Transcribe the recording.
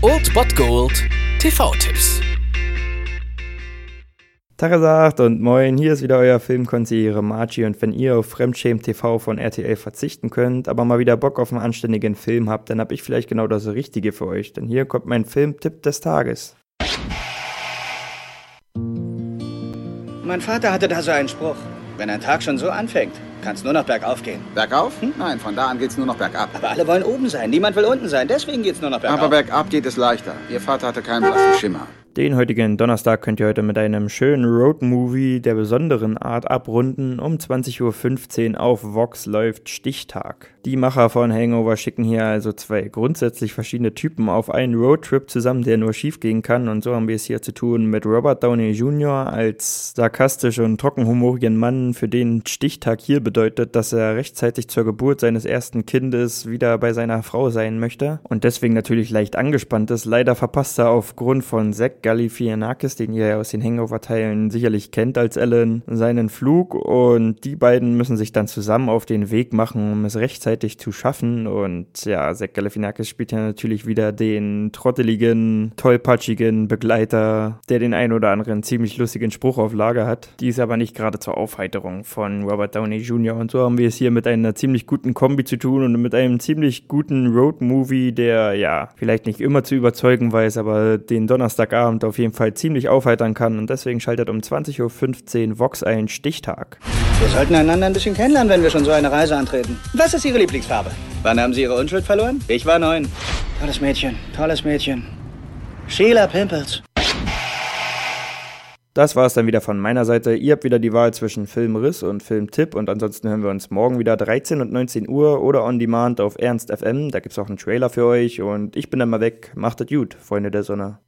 Old Bot Gold TV-Tipps. Tagesacht und moin, hier ist wieder euer Filmkonsigliere Margie und wenn ihr auf Fremdschämen TV von RTL verzichten könnt, aber mal wieder Bock auf einen anständigen Film habt, dann hab ich vielleicht genau das Richtige für euch, denn hier kommt mein Filmtipp des Tages. Mein Vater hatte da so einen Spruch. Wenn ein Tag schon so anfängt, kann es nur noch bergauf gehen. Bergauf? Hm? Nein, von da an geht's nur noch bergab. Aber alle wollen oben sein, niemand will unten sein, deswegen geht's nur noch bergauf. Aber bergab geht es leichter. Ihr Vater hatte keinen blassen Schimmer. Den heutigen Donnerstag könnt ihr heute mit einem schönen Roadmovie der besonderen Art abrunden. Um 20.15 Uhr auf Vox läuft Stichtag. Die Macher von Hangover schicken hier also zwei grundsätzlich verschiedene Typen auf einen Roadtrip zusammen, der nur schief gehen kann. Und so haben wir es hier zu tun mit Robert Downey Jr. als sarkastisch und trockenhumorigen Mann, für den Stichtag hier bedeutet, dass er rechtzeitig zur Geburt seines ersten Kindes wieder bei seiner Frau sein möchte und deswegen natürlich leicht angespannt ist. Leider verpasst er aufgrund von Zack Galifianakis, den ihr ja aus den Hangover-Teilen sicherlich kennt als Ellen, seinen Flug und die beiden müssen sich dann zusammen auf den Weg machen, um es rechtzeitig zu schaffen. Und ja, Zach Galifianakis spielt ja natürlich wieder den trotteligen, tollpatschigen Begleiter, der den ein oder anderen ziemlich lustigen Spruch auf Lager hat. Die ist aber nicht gerade zur Aufheiterung von Robert Downey Jr. Und so haben wir es hier mit einer ziemlich guten Kombi zu tun und mit einem ziemlich guten Road-Movie, der ja vielleicht nicht immer zu überzeugen weiß, aber den Donnerstagabend auf jeden Fall ziemlich aufheitern kann. Und deswegen schaltet um 20.15 Uhr Vox einen Stichtag. Wir sollten einander ein bisschen kennenlernen, wenn wir schon so eine Reise antreten. Was ist Ihre Lieblingsfarbe? Wann haben Sie Ihre Unschuld verloren? Ich war neun. Tolles Mädchen, tolles Mädchen. Sheila Pimples. Das war es dann wieder von meiner Seite. Ihr habt wieder die Wahl zwischen Filmriss und Filmtipp und ansonsten hören wir uns morgen wieder 13 und 19 Uhr oder on demand auf Ernst FM. Da gibt es auch einen Trailer für euch und ich bin dann mal weg. Macht es gut, Freunde der Sonne.